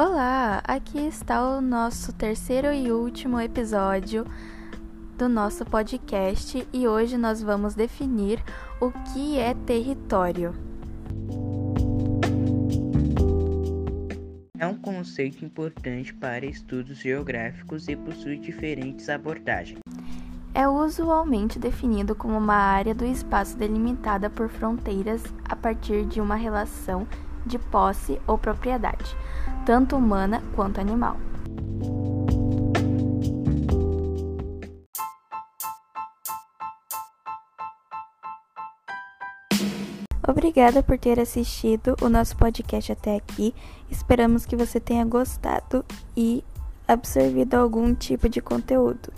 Olá, aqui está o nosso terceiro e último episódio do nosso podcast e hoje nós vamos definir o que é território. É um conceito importante para estudos geográficos e possui diferentes abordagens. É usualmente definido como uma área do espaço delimitada por fronteiras a partir de uma relação de posse ou propriedade, tanto humana quanto animal. Obrigada por ter assistido o nosso podcast até aqui. Esperamos que você tenha gostado e absorvido algum tipo de conteúdo.